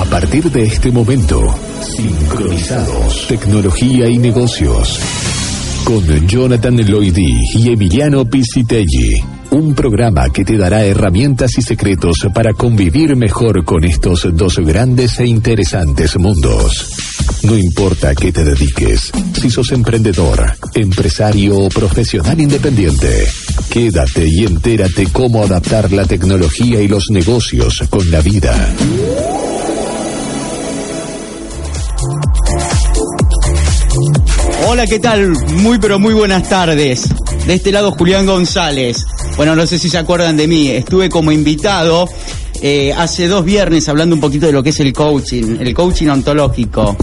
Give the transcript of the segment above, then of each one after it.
A partir de este momento, sincronizados, tecnología y negocios. Con Jonathan Loidy y Emiliano Piscitelli. Un programa que te dará herramientas y secretos para convivir mejor con estos dos grandes e interesantes mundos. No importa qué te dediques, si sos emprendedor, empresario o profesional independiente, quédate y entérate cómo adaptar la tecnología y los negocios con la vida. Hola, ¿qué tal? Muy pero muy buenas tardes. De este lado Julián González. Bueno, no sé si se acuerdan de mí. Estuve como invitado eh, hace dos viernes hablando un poquito de lo que es el coaching, el coaching ontológico.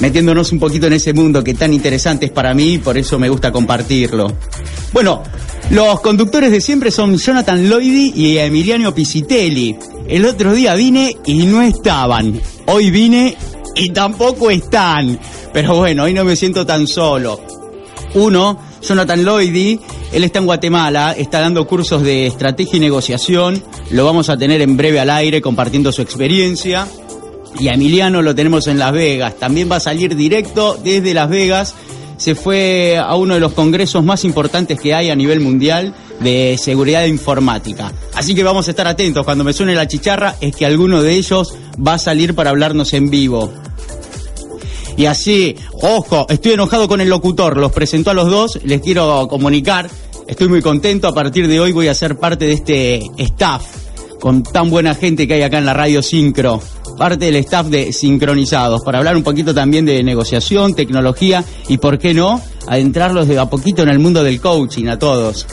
Metiéndonos un poquito en ese mundo que tan interesante es para mí y por eso me gusta compartirlo. Bueno, los conductores de siempre son Jonathan Loidy y Emiliano Pisitelli. El otro día vine y no estaban. Hoy vine y tampoco están. Pero bueno, hoy no me siento tan solo. Uno, Jonathan Loidy, él está en Guatemala, está dando cursos de estrategia y negociación. Lo vamos a tener en breve al aire compartiendo su experiencia. Y a Emiliano lo tenemos en Las Vegas. También va a salir directo desde Las Vegas. Se fue a uno de los congresos más importantes que hay a nivel mundial de seguridad informática. Así que vamos a estar atentos. Cuando me suene la chicharra es que alguno de ellos va a salir para hablarnos en vivo. Y así, ojo, estoy enojado con el locutor, los presentó a los dos, les quiero comunicar, estoy muy contento, a partir de hoy voy a ser parte de este staff, con tan buena gente que hay acá en la radio Sincro, parte del staff de Sincronizados, para hablar un poquito también de negociación, tecnología y, por qué no, adentrarlos de a poquito en el mundo del coaching a todos.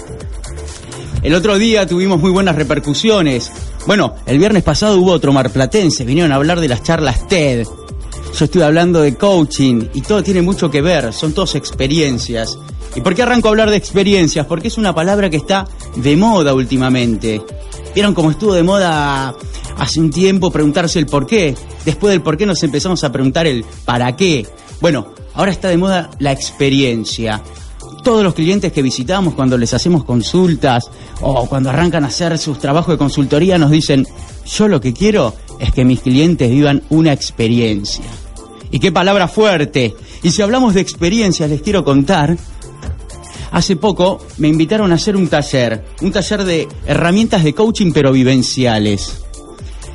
El otro día tuvimos muy buenas repercusiones. Bueno, el viernes pasado hubo otro marplatense, vinieron a hablar de las charlas TED. Yo estoy hablando de coaching y todo tiene mucho que ver, son todas experiencias. ¿Y por qué arranco a hablar de experiencias? Porque es una palabra que está de moda últimamente. ¿Vieron cómo estuvo de moda hace un tiempo preguntarse el por qué? Después del por qué nos empezamos a preguntar el para qué. Bueno, ahora está de moda la experiencia. Todos los clientes que visitamos cuando les hacemos consultas o cuando arrancan a hacer sus trabajos de consultoría nos dicen, yo lo que quiero es que mis clientes vivan una experiencia. Y qué palabra fuerte. Y si hablamos de experiencias, les quiero contar. Hace poco me invitaron a hacer un taller, un taller de herramientas de coaching pero vivenciales.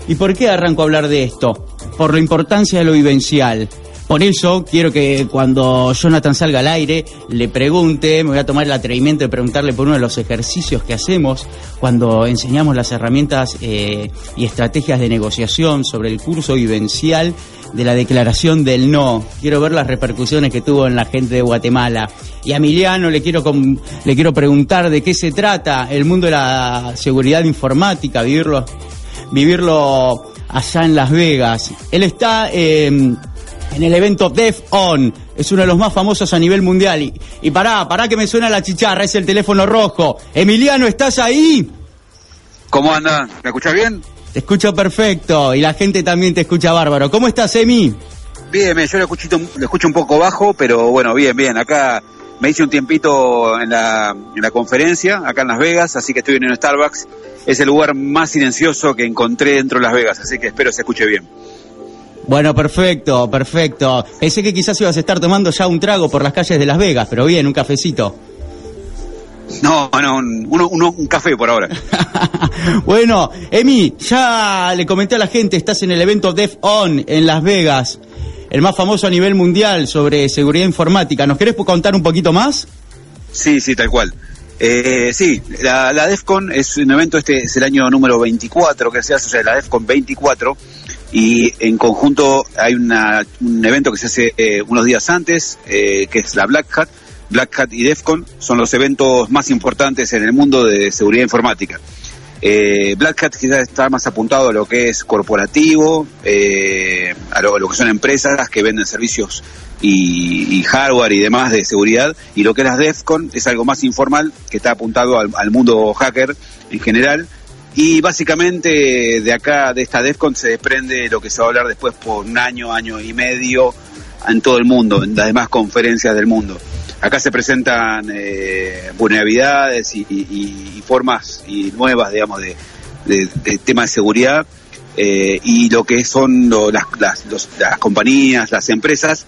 ¿Y por qué arranco a hablar de esto? Por la importancia de lo vivencial. Por eso quiero que cuando Jonathan salga al aire le pregunte, me voy a tomar el atrevimiento de preguntarle por uno de los ejercicios que hacemos cuando enseñamos las herramientas eh, y estrategias de negociación sobre el curso vivencial de la declaración del no. Quiero ver las repercusiones que tuvo en la gente de Guatemala. Y a Emiliano le quiero, le quiero preguntar de qué se trata el mundo de la seguridad informática, vivirlo, vivirlo allá en Las Vegas. Él está... Eh, en el evento Def On. Es uno de los más famosos a nivel mundial. Y, y pará, pará que me suena la chicharra, es el teléfono rojo. Emiliano, ¿estás ahí? ¿Cómo anda? ¿Me escuchas bien? Te escucho perfecto y la gente también te escucha bárbaro. ¿Cómo estás, Emi? Bien, bien, yo lo escucho, lo escucho un poco bajo, pero bueno, bien, bien. Acá me hice un tiempito en la, en la conferencia, acá en Las Vegas, así que estoy en un Starbucks. Es el lugar más silencioso que encontré dentro de Las Vegas, así que espero se escuche bien. Bueno, perfecto, perfecto. Pensé que quizás ibas a estar tomando ya un trago por las calles de Las Vegas, pero bien, un cafecito. No, no, un, uno, un café por ahora. bueno, Emi, ya le comenté a la gente, estás en el evento Def On en Las Vegas, el más famoso a nivel mundial sobre seguridad informática. ¿Nos querés contar un poquito más? Sí, sí, tal cual. Eh, sí, la, la DEFCON es un evento, este es el año número 24 que se hace, o sea, la DEFCON 24, y en conjunto hay una, un evento que se hace eh, unos días antes, eh, que es la Black Hat. Black Hat y DEFCON son los eventos más importantes en el mundo de seguridad informática. Eh, Black Hat quizás está más apuntado a lo que es corporativo, eh, a, lo, a, lo, que son empresas que venden servicios y, hardware y demás de seguridad, y lo que es la DEFCON es algo más informal que está apuntado al mundo hacker en general, y básicamente de acá, de esta DEFCON, se desprende lo que se va a hablar después por un año, año y medio en todo el mundo, en las demás conferencias del mundo. Acá se presentan eh, vulnerabilidades y, formas y nuevas, digamos, de, de, de tema de seguridad eh, y lo que son las, las compañías, las empresas,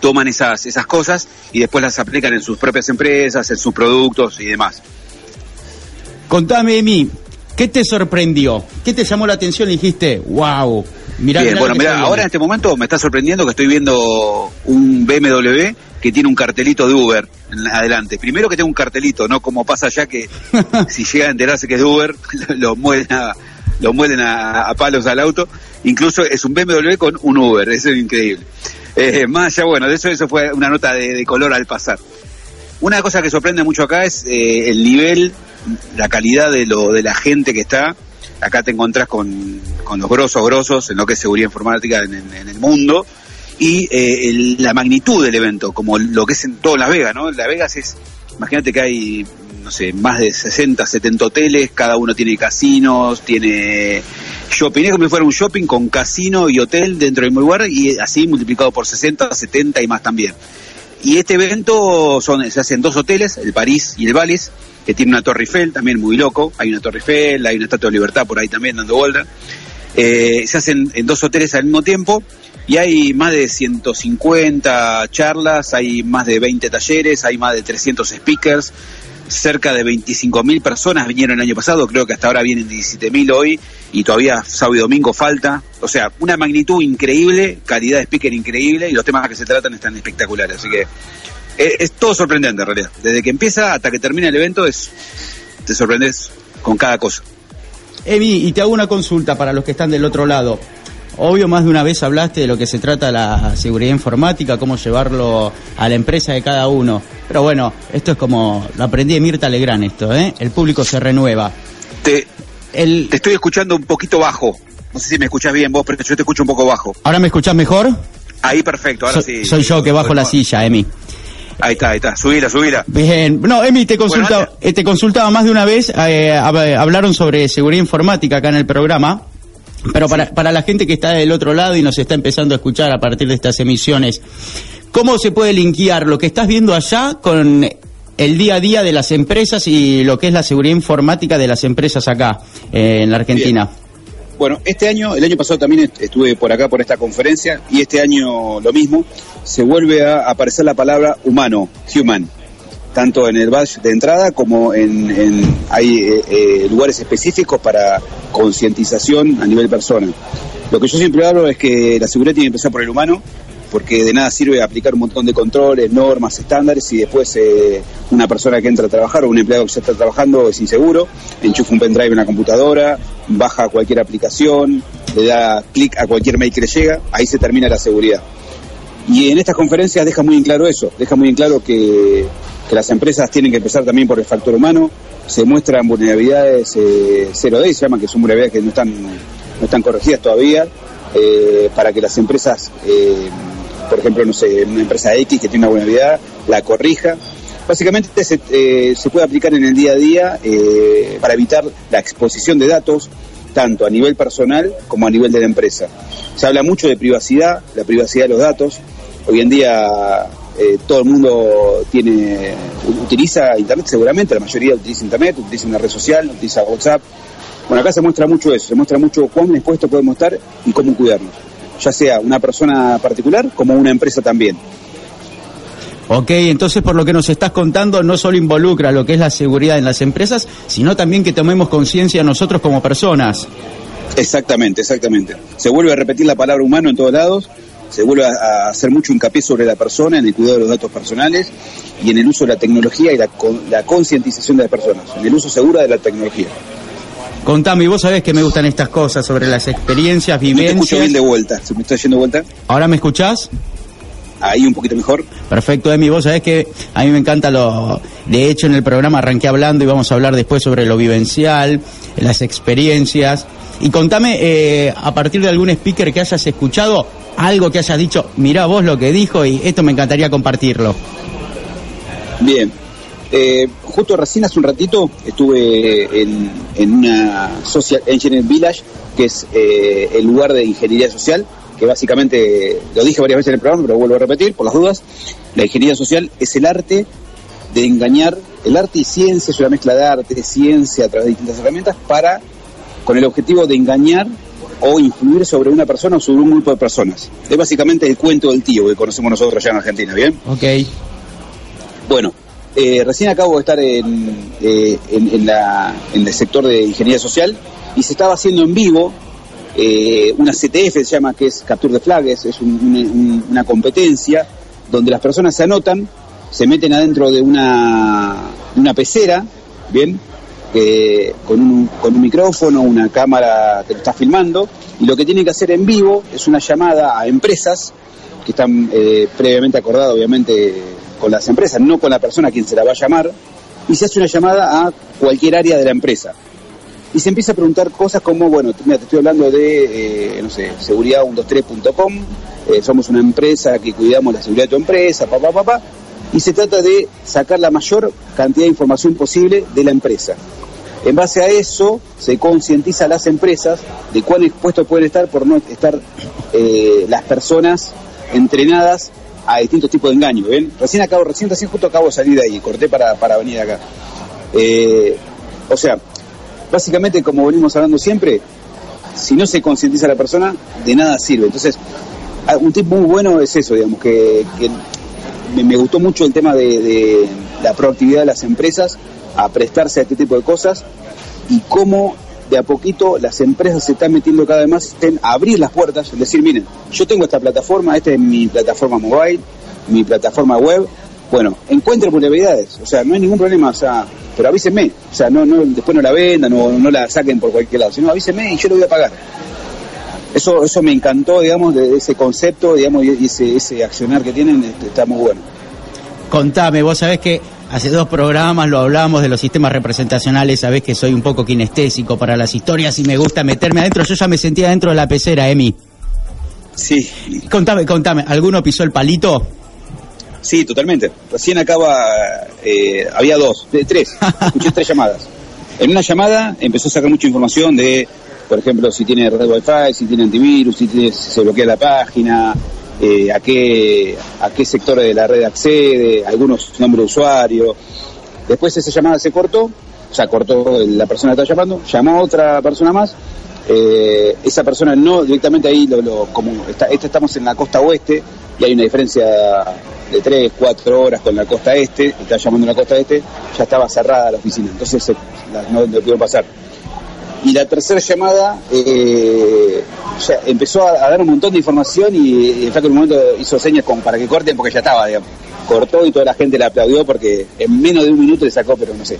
toman esas, esas cosas y después las aplican en sus propias empresas, en sus productos y demás. Contame, Emi, ¿qué te sorprendió? ¿Qué te llamó la atención y dijiste, wow? Mirá, bueno, mira, ahora en este momento me está sorprendiendo que estoy viendo un BMW que tiene un cartelito de Uber adelante. Primero que tenga un cartelito, no como pasa allá que si llega a enterarse que es de Uber, lo muelen a, lo muelen a, palos al auto. Incluso es un BMW con un Uber, eso es increíble. Eh, más allá, bueno, de eso, eso fue una nota de, color al pasar. Una cosa que sorprende mucho acá es eh, el nivel, la calidad de, lo, de la gente que está. Acá te encontrás con, con los grosos, grosos en lo que es seguridad informática en, el mundo y eh, la magnitud del evento, como lo que es en todo Las Vegas, ¿no? Las Vegas es, imagínate que hay, no sé, más de 60, 70 hoteles, cada uno tiene casinos, tiene shopping, es como si fuera un shopping con casino y hotel dentro del mismo lugar y así multiplicado por 60, 70 y más también. Y este evento son, se hace en dos hoteles, el París y el Valles, que tiene una Torre Eiffel, también muy loco. Hay una Torre Eiffel, hay una Estatua de Libertad por ahí también dando vuelta. Eh, se hacen en dos hoteles al mismo tiempo y hay más de 150 charlas, hay más de 20 talleres, hay más de 300 speakers, cerca de 25.000 personas vinieron el año pasado, creo que hasta ahora vienen 17.000 hoy y todavía sábado y domingo falta. O sea, una magnitud increíble, calidad de speaker increíble y los temas que se tratan están espectaculares. Así que es, todo sorprendente en realidad. Desde que empieza hasta que termina el evento es te sorprendes con cada cosa. Evi, y te hago una consulta para los que están del otro lado. Obvio, más de una vez hablaste de lo que se trata la seguridad informática, cómo llevarlo a la empresa de cada uno. Pero bueno, esto es como, lo aprendí de Mirta Legrand esto, ¿eh? El público se renueva. Te, te estoy escuchando un poquito bajo. No sé si me escuchas bien vos, pero yo te escucho un poco bajo. ¿Ahora me escuchas mejor? Ahí perfecto, ahora sí. Soy yo que bajo la silla, Emi. Ahí está, ahí está. Subila, subila. Bien. No, Emi, te consultaba, eh, te consultaba más de una vez. Eh, hablaron sobre seguridad informática acá en el programa. Pero para, para la gente que está del otro lado y nos está empezando a escuchar a partir de estas emisiones, ¿cómo se puede linkear lo que estás viendo allá con el día a día de las empresas y lo que es la seguridad informática de las empresas acá eh, en la Argentina? Bueno, este año, el año pasado también estuve por acá por esta conferencia y este año lo mismo, se vuelve a aparecer la palabra humano, human tanto en el badge de entrada como en, hay eh, eh, lugares específicos para concientización a nivel persona. Lo que yo siempre hablo es que la seguridad tiene que empezar por el humano, porque de nada sirve aplicar un montón de controles, normas, estándares, y después eh, una persona que entra a trabajar o un empleado que ya está trabajando es inseguro, enchufa un pendrive en la computadora, baja cualquier aplicación, le da clic a cualquier mail que le llega, ahí se termina la seguridad. Y en estas conferencias deja muy en claro eso, deja muy en claro que que las empresas tienen que empezar también por el factor humano. Se muestran vulnerabilidades 0D, eh, se llaman que son vulnerabilidades que no están, no están corregidas todavía, eh, para que las empresas, eh, por ejemplo, no sé, una empresa X que tiene una vulnerabilidad, la corrija. Básicamente se, se puede aplicar en el día a día para evitar la exposición de datos, tanto a nivel personal como a nivel de la empresa. Se habla mucho de privacidad, la privacidad de los datos. Hoy en día eh, todo el mundo tiene utiliza Internet seguramente, la mayoría utiliza Internet, utiliza una red social, utiliza WhatsApp. Bueno, acá se muestra mucho eso, se muestra mucho cuán expuesto podemos estar y cómo cuidarnos, ya sea una persona particular como una empresa también. Ok, entonces por lo que nos estás contando no solo involucra lo que es la seguridad en las empresas, sino también que tomemos conciencia nosotros como personas. Exactamente, exactamente. Se vuelve a repetir la palabra humano en todos lados se vuelve a, hacer mucho hincapié sobre la persona, en el cuidado de los datos personales y en el uso de la tecnología y la, la concientización de las personas, en el uso seguro de la tecnología. Contame, y vos sabés que me gustan estas cosas sobre las experiencias, vivencias. No te escucho bien de vuelta, ¿se me está yendo de vuelta? ¿Ahora me escuchás? Ahí un poquito mejor. Perfecto, Emi. Vos sabés que a mí me encanta lo. De hecho, en el programa arranqué hablando y vamos a hablar después sobre lo vivencial, las experiencias. Y contame, eh, a partir de algún speaker que hayas escuchado, algo que hayas dicho, mirá vos lo que dijo y esto me encantaría compartirlo. Bien. Eh, justo recién hace un ratito estuve en, una Social Engineering Village, que es eh, el lugar de ingeniería social, que básicamente, lo dije varias veces en el programa, pero vuelvo a repetir por las dudas, la ingeniería social es el arte de engañar, el arte y ciencia es una mezcla de arte, de ciencia a través de distintas herramientas para, con el objetivo de engañar o influir sobre una persona o sobre un grupo de personas. Es básicamente el cuento del tío que conocemos nosotros ya en Argentina, ¿bien? Ok. Bueno, eh, recién acabo de estar en, eh, en, la, en, el sector de ingeniería social y se estaba haciendo en vivo eh, una CTF, se llama, que es Capture de Flags, es una competencia donde las personas se anotan, se meten adentro de una, una pecera, ¿bien? Con, un, con un micrófono, una cámara que lo está filmando, y lo que tienen que hacer en vivo es una llamada a empresas que están eh, previamente acordadas, obviamente, con las empresas, no con la persona a quien se la va a llamar, y se hace una llamada a cualquier área de la empresa. Y se empieza a preguntar cosas como, bueno, mira, te estoy hablando de, eh, no sé, seguridad123.com, eh, somos una empresa que cuidamos la seguridad de tu empresa, papá, papá, y se trata de sacar la mayor cantidad de información posible de la empresa. En base a eso se concientiza a las empresas de cuán expuestos pueden estar por no estar eh, las personas entrenadas a distintos tipos de engaños. Recién acabo, recién, recién justo acabo de salir de ahí, corté para, para venir acá. Eh, o sea, básicamente como venimos hablando siempre, si no se concientiza a la persona, de nada sirve. Entonces, un tip muy bueno es eso, digamos, que, me, gustó mucho el tema de la proactividad de las empresas a prestarse a este tipo de cosas y cómo de a poquito las empresas se están metiendo cada vez más en abrir las puertas, es decir, miren, yo tengo esta plataforma, esta es mi plataforma mobile, mi plataforma web, bueno, encuentre vulnerabilidades, o sea, no hay ningún problema, o sea, pero avísenme, o sea, no, no, después no la vendan, no, no la saquen por cualquier lado, sino avísenme y yo lo voy a pagar. Eso, eso me encantó, digamos, de ese concepto, digamos, y ese, ese accionar que tienen este, está muy bueno. Contame, vos sabés que Hace dos programas lo hablamos de los sistemas representacionales, sabés que soy un poco kinestésico para las historias y me gusta meterme adentro. Yo ya me sentía dentro de la pecera, Emi. Sí. Contame, contame, ¿alguno pisó el palito? Sí, totalmente. Recién acaba, eh, había dos, tres, escuché tres llamadas. En una llamada empezó a sacar mucha información de, por ejemplo, si tiene red Wi-Fi, si tiene antivirus, si, si se bloquea la página, eh, a, qué, a qué sector de la red accede, algunos nombres de usuario. Después esa llamada se cortó, sea, cortó la persona que estaba llamando, llamó a otra persona más. Eh, esa persona no directamente ahí, lo, como está, este estamos en la costa oeste y hay una diferencia de 3, 4 horas con la costa este, está llamando a la costa este, ya estaba cerrada la oficina, entonces no, no pudieron pasar. Y la tercera llamada eh, empezó a, dar un montón de información y, en un momento hizo señas como para que corten porque ya estaba, digamos. Cortó y toda la gente le aplaudió porque en menos de un minuto le sacó, pero no sé.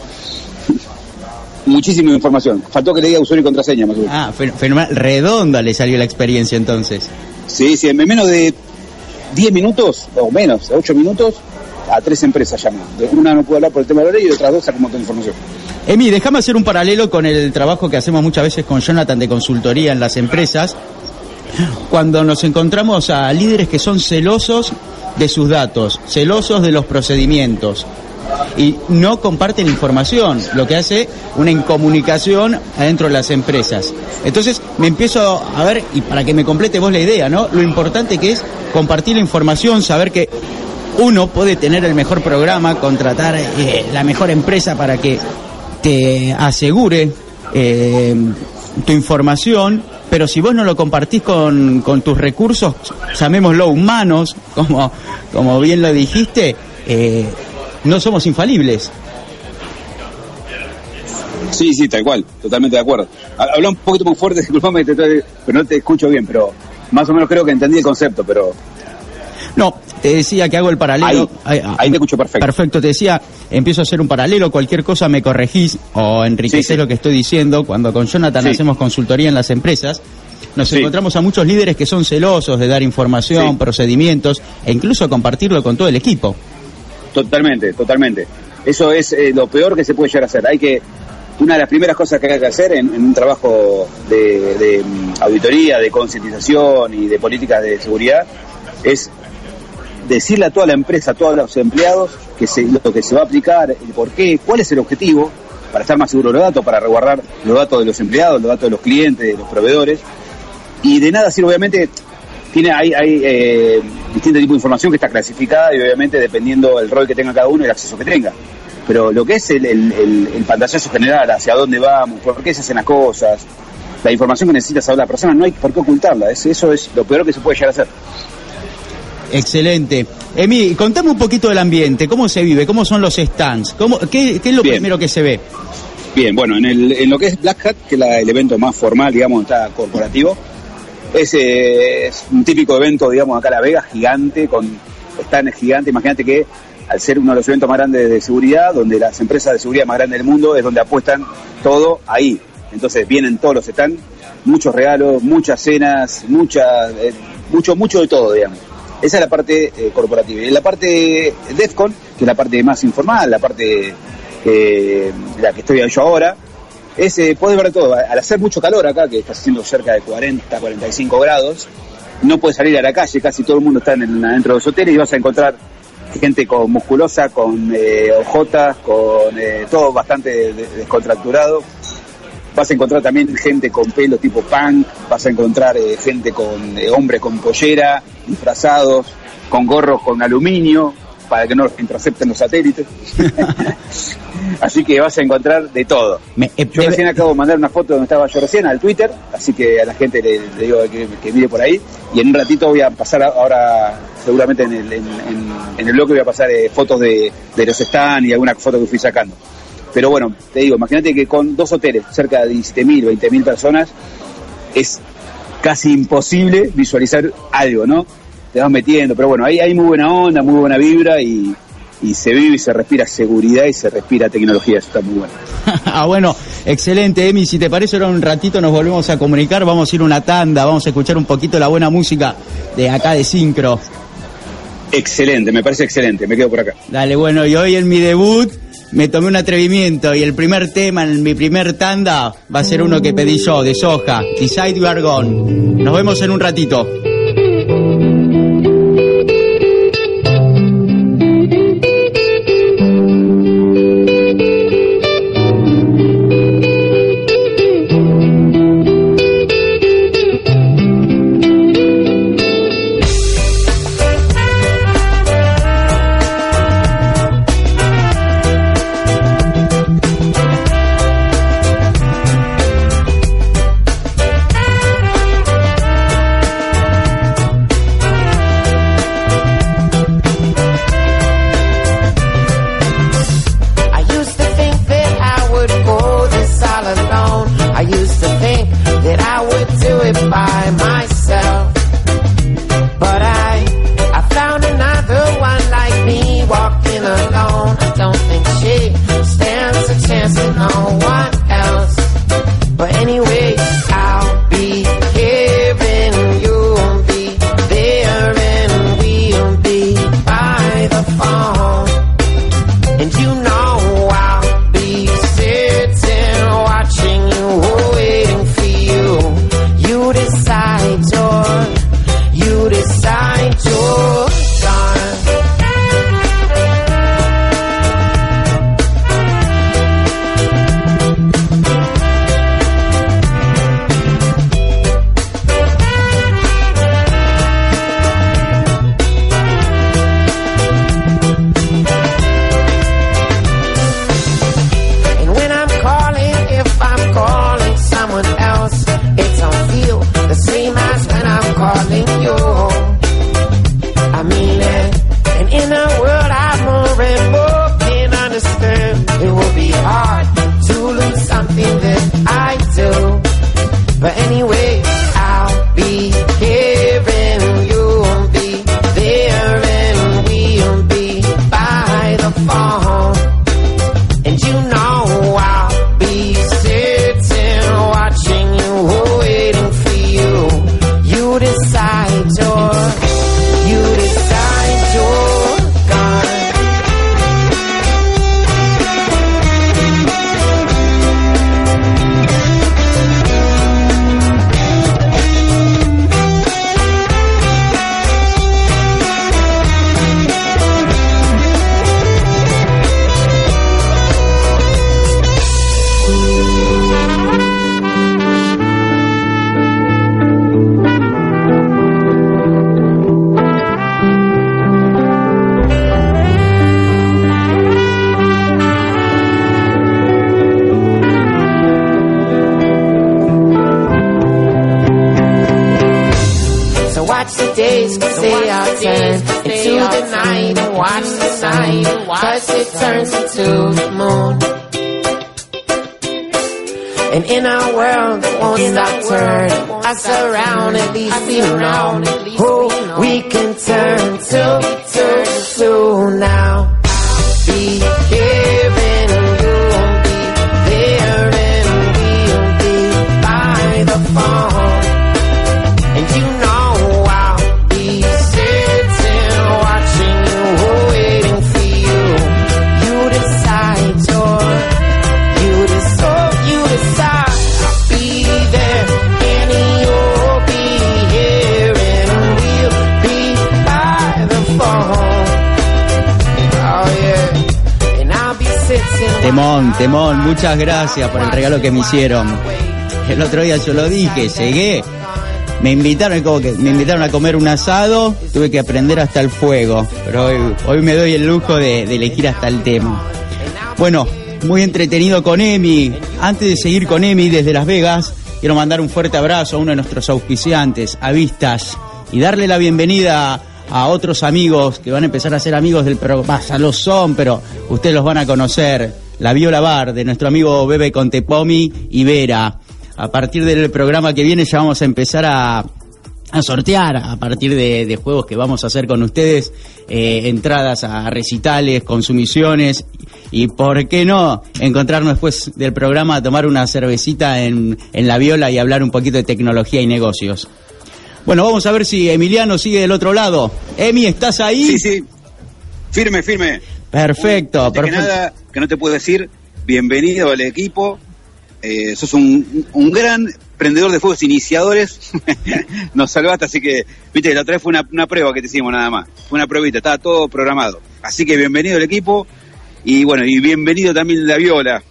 Muchísima información. Faltó que le diga usuario y contraseña, más Ah, fenomenal. Redonda le salió la experiencia entonces. Sí, sí, en menos de 10 minutos, o menos, 8 minutos, a tres empresas llamó. Una no pudo hablar por el tema de la ley y otras dos sacó un montón de información. Emi, déjame hacer un paralelo con el trabajo que hacemos muchas veces con Jonathan de consultoría en las empresas. Cuando nos encontramos a líderes que son celosos de sus datos, celosos de los procedimientos y no comparten información, lo que hace una incomunicación adentro de las empresas. Entonces me empiezo a ver, y para que me complete vos la idea, ¿no? Lo importante que es compartir la información, saber que uno puede tener el mejor programa, contratar eh, la mejor empresa para que te asegure eh, tu información, pero si vos no lo compartís con, con tus recursos, llamémoslo humanos, como, como bien lo dijiste, eh, no somos infalibles. Sí, sí, tal cual, totalmente de acuerdo. Habla un poquito más fuerte, disculpame, pero no te escucho bien, pero más o menos creo que entendí el concepto, pero no, te decía que hago el paralelo. Ahí, te escucho perfecto. Perfecto, te decía, empiezo a hacer un paralelo, cualquier cosa me corregís o enriqueces lo que estoy diciendo. Cuando con Jonathan hacemos consultoría en las empresas, nos encontramos a muchos líderes que son celosos de dar información, procedimientos e incluso compartirlo con todo el equipo. Totalmente, totalmente. Eso es eh, lo peor que se puede llegar a hacer. Hay que una de las primeras cosas que hay que hacer en, un trabajo de, de, mm, auditoría, de concientización y de políticas de seguridad es decirle a toda la empresa, a todos los empleados, que se, lo que se va a aplicar, el por qué, cuál es el objetivo, para estar más seguro de los datos, para resguardar los datos de los empleados, los datos de los clientes, de los proveedores. Y de nada sirve, obviamente, tiene hay, hay eh, distintos tipos de información que está clasificada y obviamente dependiendo del rol que tenga cada uno y el acceso que tenga. Pero lo que es el, el, el, pantallazo general, hacia dónde vamos, por qué se hacen las cosas, la información que necesita saber la persona, no hay por qué ocultarla, eso es lo peor que se puede llegar a hacer. Excelente. Emi, contame un poquito del ambiente, cómo se vive, cómo son los stands, ¿Cómo, qué, es lo primero que se ve? Bien, bueno, en, el, en lo que es Black Hat, que es el evento más formal, digamos, está corporativo, es, es, un típico evento, digamos, acá en La Vega, gigante, con stands gigantes. Imagínate que al ser uno de los eventos más grandes de seguridad, donde las empresas de seguridad más grandes del mundo es donde apuestan todo ahí. Entonces vienen todos los stands, muchos regalos, muchas cenas, mucha, eh, mucho, mucho de todo, digamos. Esa es la parte eh, corporativa. Y la parte DEFCON, que es la parte más informal, la parte eh, la que estoy yo ahora, es, eh, puedes ver todo. Al hacer mucho calor acá, que está haciendo cerca de 40, 45 grados, no puedes salir a la calle, casi todo el mundo está en, dentro de los hoteles y vas a encontrar gente con musculosa, con eh, ojotas, con todo bastante descontracturado. Vas a encontrar también gente con pelo tipo punk, vas a encontrar eh, gente con hombres con pollera, disfrazados, con gorros con aluminio, para que no los intercepten los satélites. así que vas a encontrar de todo. Eh, yo recién acabo de mandar una foto donde estaba yo recién al Twitter, así que a la gente le, digo que, que, mire por ahí. Y en un ratito voy a pasar ahora, seguramente en el, en, el bloque voy a pasar eh, fotos de, de los stands y alguna foto que fui sacando. Pero bueno, te digo, imagínate que con dos hoteles, cerca de 17.000, 20.000 personas, es casi imposible visualizar algo, ¿no? te vas metiendo, pero bueno, ahí hay muy buena onda, muy buena vibra y, se vive y se respira seguridad y se respira tecnología, eso está muy bueno. ah, bueno, excelente, Emi, si te parece ahora un ratito nos volvemos a comunicar, vamos a ir una tanda, vamos a escuchar un poquito la buena música de acá de Syncro. Excelente, me parece excelente, me quedo por acá. Dale, bueno, y hoy en mi debut me tomé un atrevimiento y el primer tema en mi primer tanda va a ser uno que pedí yo, de Soja, Decide You Are Gone. Nos vemos en un ratito. Me hicieron. El otro día yo lo dije, llegué, me invitaron a comer un asado, tuve que aprender hasta el fuego, pero hoy, hoy me doy el lujo de, elegir hasta el tema. Bueno, muy entretenido con Emi. Antes de seguir con Emi desde Las Vegas, quiero mandar un fuerte abrazo a uno de nuestros auspiciantes, a Vistas, y darle la bienvenida a otros amigos que van a empezar a ser amigos del programa. Ya lo son, pero ustedes los van a conocer. La Viola Bar de nuestro amigo Bebe Contepomi y Vera. A partir del programa que viene ya vamos a empezar a, a sortear a partir de, de juegos que vamos a hacer con ustedes, eh, entradas a recitales, consumiciones y por qué no encontrarnos después del programa a tomar una cervecita en, en la viola y hablar un poquito de tecnología y negocios. Bueno, vamos a ver si Emiliano sigue del otro lado. Emi, ¿estás ahí? Sí, sí. Firme, firme. Perfecto, Antes que perfecto. nada, que no te puedo decir, bienvenido al equipo. Eh, sos un, un gran prendedor de fuegos iniciadores. Nos salvaste, así que, viste, la otra vez fue una, una prueba que te hicimos nada más. Fue una pruebita, estaba todo programado. Así que bienvenido al equipo. Y bueno, y bienvenido también la viola.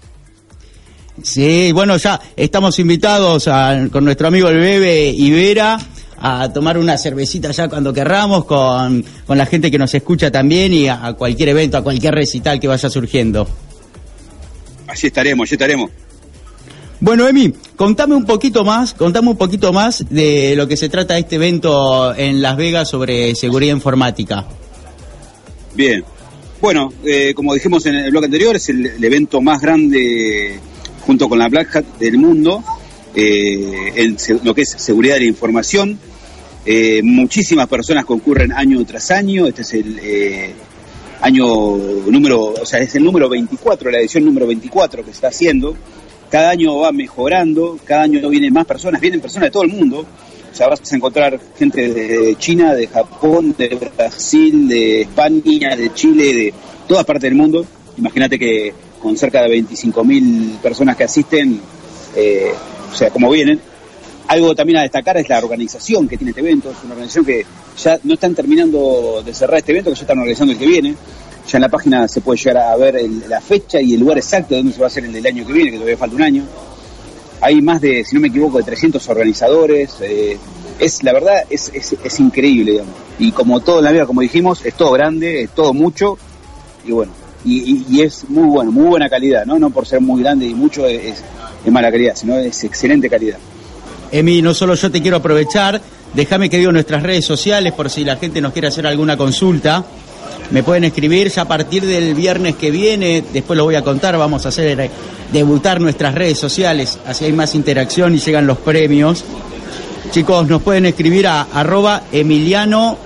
Sí, bueno, ya estamos invitados a- con nuestro amigo el Bebe Ibera a tomar una cervecita ya cuando querramos con, con la gente que nos escucha también y a, a cualquier evento, a cualquier recital que vaya surgiendo. Allí estaremos, allí estaremos. Bueno, Emi, contame un poquito más, contame un poquito más de lo que se trata este evento en Las Vegas sobre seguridad informática. Bien. Bueno, eh, como dijimos en el bloque anterior, es el, el evento más grande junto con la Black Hat del mundo eh, en se- lo que es seguridad de la información. Eh, muchísimas personas concurren año tras año. Este es el eh, año número, o sea, es el número 24, la edición número 24 que se está haciendo. Cada año va mejorando, cada año vienen más personas, vienen personas de todo el mundo. O sea, vas a encontrar gente de China, de Japón, de Brasil, de España, de Chile, de todas partes del mundo. Imagínate que con cerca de 25.000 personas que asisten, eh, o sea, como vienen. Algo también a destacar es la organización que tiene este evento. Es una organización que ya no están terminando de cerrar este evento, que ya están organizando el que viene. Ya en la página se puede llegar a ver el- la fecha y el lugar exacto de donde se va a hacer el del año que viene, que todavía falta un año. Hay más de, si no me equivoco, de 300 organizadores. eh, es la verdad, es, es, increíble, digamos. Y como todo en la vida, como dijimos, es todo grande, es todo mucho. Y bueno, y, y- y es muy bueno, muy buena calidad, ¿no? No por ser muy grande y mucho es, es- mala calidad, sino es excelente calidad. Emi, no solo yo te quiero aprovechar, déjame que digo nuestras redes sociales por si la gente nos quiere hacer alguna consulta. Me pueden escribir ya a partir del viernes que viene, después lo voy a contar, vamos a hacer debutar nuestras redes sociales, así hay más interacción y llegan los premios. Chicos, nos pueden escribir a arroba Emiliano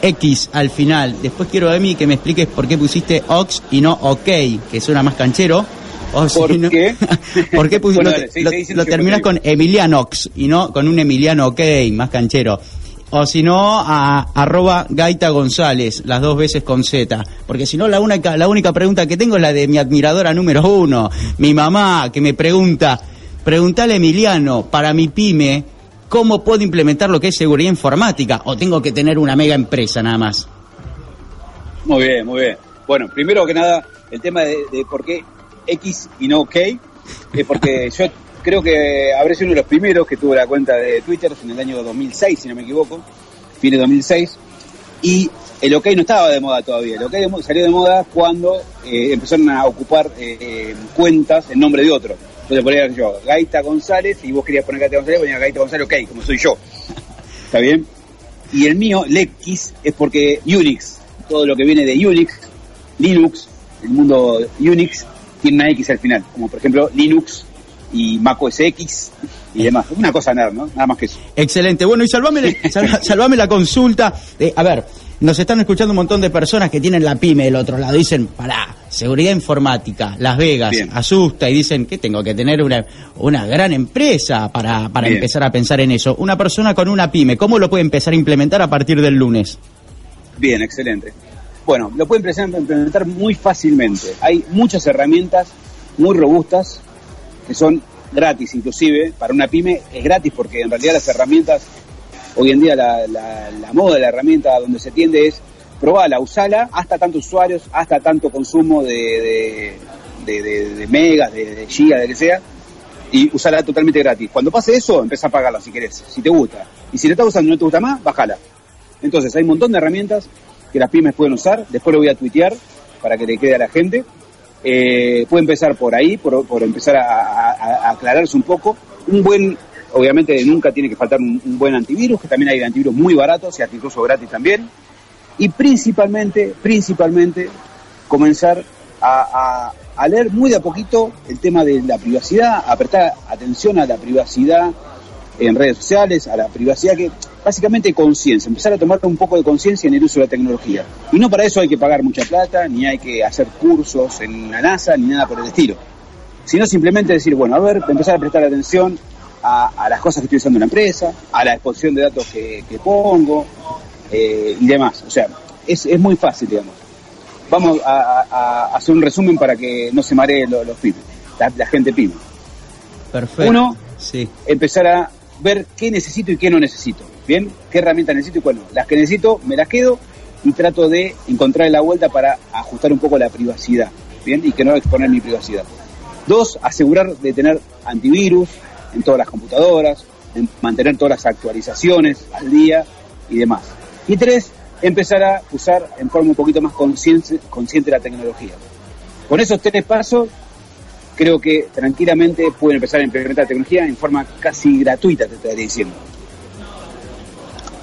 X al final. Después quiero, Emi, que me expliques por qué pusiste Ox y no OK, que suena más canchero. O si ¿Por no- qué? ¿Por qué? Bueno, lo, dale, terminas con Emilianox y no con un Emiliano OK, más canchero. O si no, a arroba Gaita González, las dos veces con Z. Porque si no, la única, la única pregunta que tengo es la de mi admiradora número uno, mi mamá, que me pregunta, preguntale a Emiliano, para mi pyme, ¿cómo puedo implementar lo que es seguridad informática? ¿O tengo que tener una mega empresa nada más? Muy bien, muy bien. Bueno, primero que nada, el tema de, de por qué X y no OK, es porque yo creo que habré sido uno de los primeros que tuvo la cuenta de Twitter en el año 2006, si no me equivoco, fin de 2006, y el OK no estaba de moda todavía. El OK de salió de moda cuando eh, empezaron a ocupar eh, eh, cuentas en nombre de otro. Entonces ponía yo, Gaita González, y vos querías poner Gaita González, ponía Gaita González OK, como soy yo. ¿Está bien? y el mío, el X, es porque Unix, todo lo que viene de Unix, Linux, el mundo Unix, tiene una X al final, como por ejemplo Linux y Mac OS X y demás. Una cosa nada, ¿no? Nada más que eso. Excelente. Bueno, y salvame, salva- salvame la consulta. Eh, a ver, nos están escuchando un montón de personas que tienen la pyme del otro lado. Dicen, pará, seguridad informática, Las Vegas, Bien. asusta y dicen que tengo que tener una, una gran empresa para, para Bien. empezar a pensar en eso. Una persona con una pyme, ¿cómo lo puede empezar a implementar a partir del lunes? Bien, excelente. Bueno, lo pueden implementar muy fácilmente. Hay muchas herramientas muy robustas que son gratis inclusive. Para una pyme es gratis porque en realidad las herramientas, hoy en día la, la- la moda de la herramienta donde se tiende es probarla, usala hasta tantos usuarios, hasta tanto consumo de, de, de- megas, de, gigas, de que sea, y usarla totalmente gratis. Cuando pase eso, empieza a pagarla si querés, si te gusta. Y si le estás usando y no te gusta más, bájala. Entonces, hay un montón de herramientas que las pymes pueden usar. Después lo voy a tuitear para que le quede a la gente. Eh, puede empezar por ahí, por, empezar a, aclararse un poco. Un buen, obviamente nunca tiene que faltar un, buen antivirus, que también hay antivirus muy baratos y incluso gratis también. Y principalmente, principalmente, comenzar a- a leer muy de a poquito el tema de la privacidad, a prestar atención a la privacidad en redes sociales, a la privacidad que básicamente conciencia, empezar a tomar un poco de conciencia en el uso de la tecnología. Y no para eso hay que pagar mucha plata, ni hay que hacer cursos en la NASA, ni nada por el estilo. Sino simplemente decir, bueno, a ver, empezar a prestar atención a, a las cosas que estoy usando en la empresa, a la exposición de datos que, que pongo eh, y demás. O sea, es, es muy fácil, digamos. Vamos a, a- a hacer un resumen para que no se mareen los, los pymes, la, la gente pyme. Perfecto. Uno, Sí. empezar a ver qué necesito y qué no necesito. ¿Bien? ¿Qué herramientas necesito y cuál no? Las que necesito me las quedo y trato de encontrar la vuelta para ajustar un poco la privacidad. ¿Bien? Y que no exponer mi privacidad. Dos, asegurar de tener antivirus en todas las computadoras, de mantener todas las actualizaciones al día y demás. Y tres, empezar a usar en forma un poquito más consciente, consciente la tecnología. Con esos tres pasos creo que tranquilamente pueden empezar a implementar tecnología en forma casi gratuita, te estaría diciendo.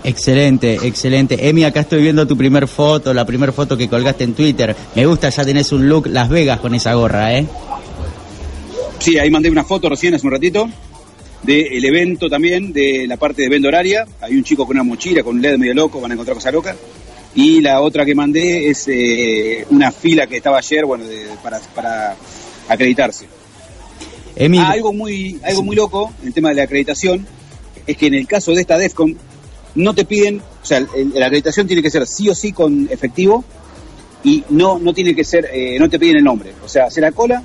Excelente, excelente. Emi, acá estoy viendo tu primer foto, la primer foto que colgaste en Twitter. Me gusta, ya tenés un look Las Vegas con esa gorra, ¿eh? Sí, ahí mandé una foto recién hace un ratito del evento también, de la parte de venta horaria. Hay un chico con una mochila, con un LED medio loco, van a encontrar cosa loca. Y la otra que mandé es eh, una fila que estaba ayer, bueno, de- para, para acreditarse. Emi, Ah, algo muy, algo muy loco en el tema de la acreditación es que en el caso de esta DEFCON no te piden, o sea, la acreditación tiene que ser sí o sí con efectivo y no, no tiene que ser, eh, no te piden el nombre. O sea, hacer la cola,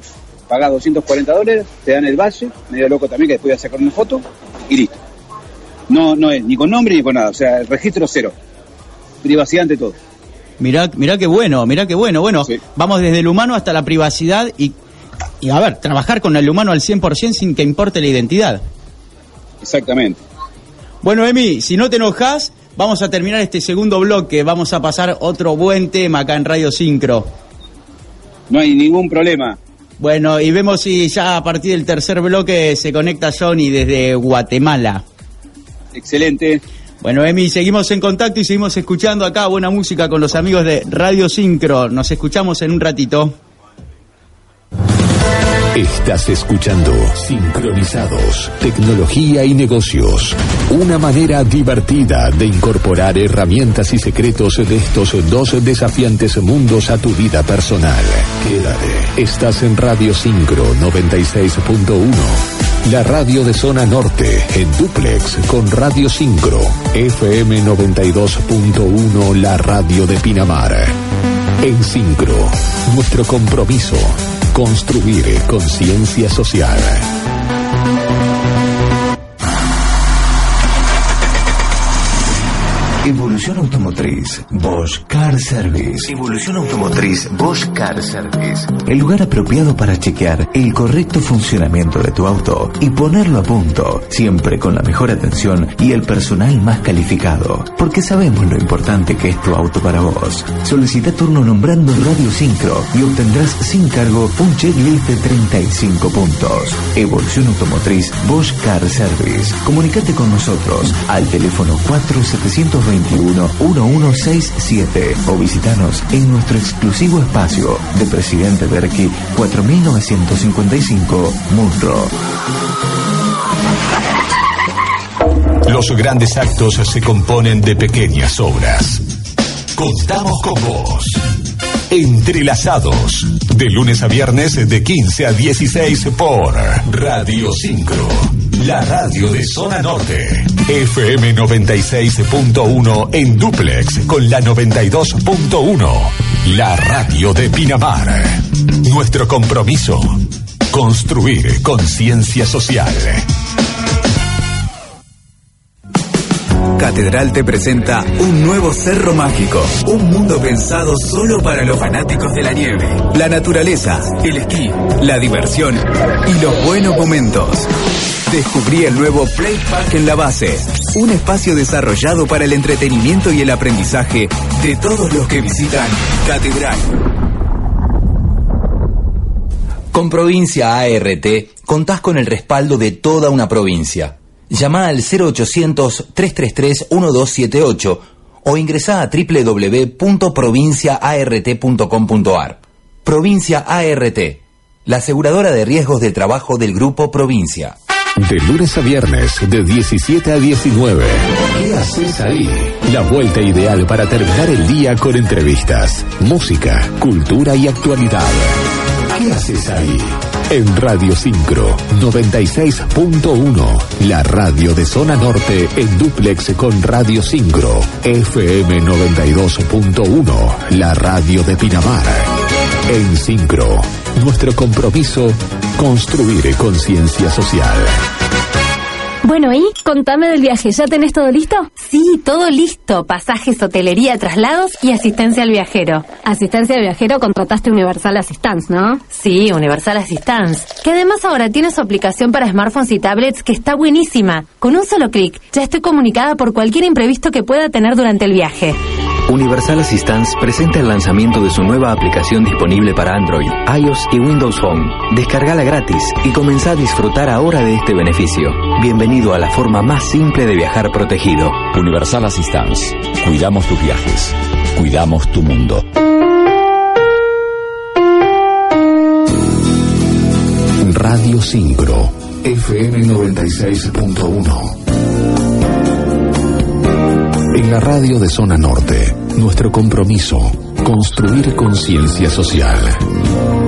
pagás 240 dólares, te dan el valle, medio loco también que después voy a sacar una foto y listo. No, no es ni con nombre ni con nada, o sea, el registro cero. Privacidad ante todo. mirá, mirá qué bueno, mirá qué bueno. Bueno, Sí. vamos desde el humano hasta la privacidad y, y, a ver, trabajar con el humano al 100% sin que importe la identidad. Exactamente. Bueno, Emi, si no te enojas, vamos a terminar este segundo bloque. Vamos a pasar otro buen tema acá en Radio Sincro. No hay ningún problema. Bueno, y vemos si ya a partir del tercer bloque se conecta Johnny desde Guatemala. Excelente. Bueno, Emi, seguimos en contacto y seguimos escuchando acá buena música con los amigos de Radio Sincro. Nos escuchamos en un ratito. Estás escuchando Sincronizados, Tecnología y Negocios. Una manera divertida de incorporar herramientas y secretos de estos dos desafiantes mundos a tu vida personal. Quédate. Estás en Radio Sincro 96.1. La radio de zona norte, en duplex con Radio Sincro, FM 92.1, la radio de Pinamar. En Sincro, nuestro compromiso, construir conciencia social. Evolución Automotriz, Bosch Car Service. Evolución Automotriz, Bosch Car Service. El lugar apropiado para chequear el correcto funcionamiento de tu auto y ponerlo a punto, siempre con la mejor atención y el personal más calificado. Porque sabemos lo importante que es tu auto para vos. Solicita turno nombrando Radio Sincro y obtendrás sin cargo un checklist de 35 puntos. Evolución Automotriz, Bosch Car Service. Comunicate con nosotros al teléfono 4720 221-1167 o visitanos en nuestro exclusivo espacio de Presidente Berqui 4955 Munro. Los grandes actos se componen de pequeñas obras. Contamos con vos. Entrelazados. De lunes a viernes de 15 a 16 por Radio Sincro. La radio de Zona Norte. FM 96.1 en duplex con la 92.1. La radio de Pinamar. Nuestro compromiso. Construir conciencia social. Catedral te presenta un nuevo cerro mágico, un mundo pensado solo para los fanáticos de la nieve, la naturaleza, el esquí, la diversión y los buenos momentos. Descubrí el nuevo Play Park en la base, un espacio desarrollado para el entretenimiento y el aprendizaje de todos los que visitan Catedral. Con Provincia ART contás con el respaldo de toda una provincia. Llama al 0800-333-1278 o ingresa a www.provinciaart.com.ar. Provincia ART, la aseguradora de riesgos de trabajo del Grupo Provincia. De lunes a viernes, de 17 a 19. ¿Qué haces ahí? La vuelta ideal para terminar el día con entrevistas, música, cultura y actualidad. ¿Qué haces ahí? En Radio Sincro 96.1, la radio de zona norte en duplex con Radio Sincro, FM 92.1, la radio de Pinamar. En Sincro, nuestro compromiso, construir conciencia social. Bueno, ¿y? Contame del viaje. ¿Ya tenés todo listo? Sí, todo listo. Pasajes, hotelería, traslados y asistencia al viajero. Asistencia al viajero contrataste Universal Assistance, ¿no? Sí, Universal Assistance. Que además ahora tiene su aplicación para smartphones y tablets que está buenísima. Con un solo clic ya estoy comunicada por cualquier imprevisto que pueda tener durante el viaje. Universal Assistance presenta el lanzamiento de su nueva aplicación disponible para Android, iOS y Windows Phone. Descargala gratis y comenzá a disfrutar ahora de este beneficio. Bienvenido a la forma más simple de viajar protegido. Universal Assistance. Cuidamos tus viajes. Cuidamos tu mundo. Radio Sincro, FM 96.1. En la radio de Zona Norte, nuestro compromiso, construir conciencia social.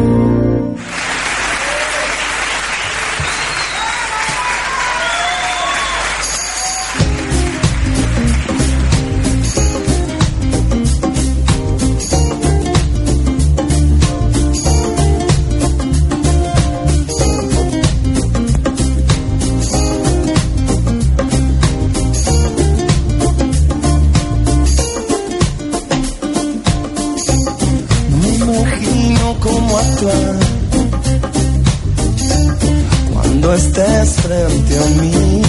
frente a mí.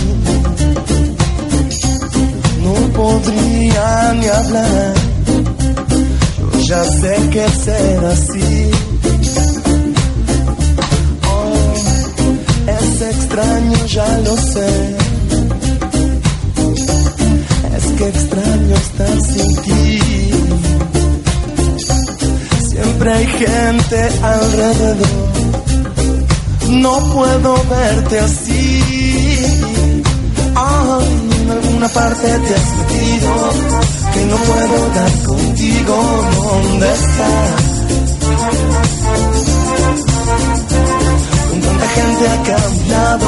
No podría ni hablar, yo ya sé que será así. Oh, es extraño, ya lo sé. Es que extraño estar sin ti. Siempre hay gente alrededor. No puedo verte así. dónde te has metido, que no puedo dar contigo, ¿dónde estás? Con Tanta gente ha cambiado,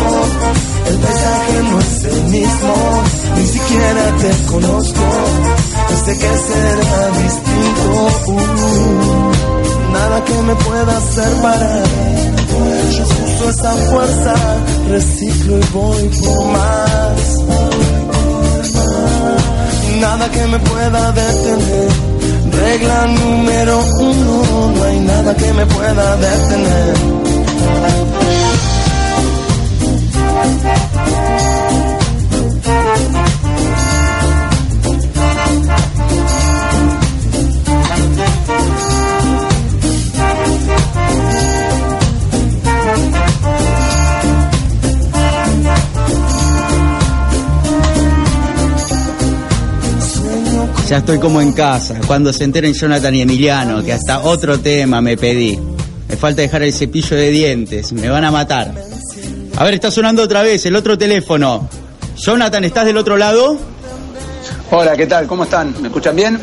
el paisaje no es el mismo, ni siquiera te conozco, no sé que será distinto. Uh, nada que me pueda hacer parar, yo uso esa fuerza, reciclo y voy por más nada que me pueda detener. Regla número uno, no hay nada que me pueda detener. Ya estoy como en casa. Cuando se enteren Jonathan y Emiliano, que hasta otro tema me pedí. Me falta dejar el cepillo de dientes. Me van a matar. A ver, está sonando otra vez el otro teléfono. Jonathan, ¿estás del otro lado? Hola, ¿qué tal? ¿Cómo están? ¿Me escuchan bien?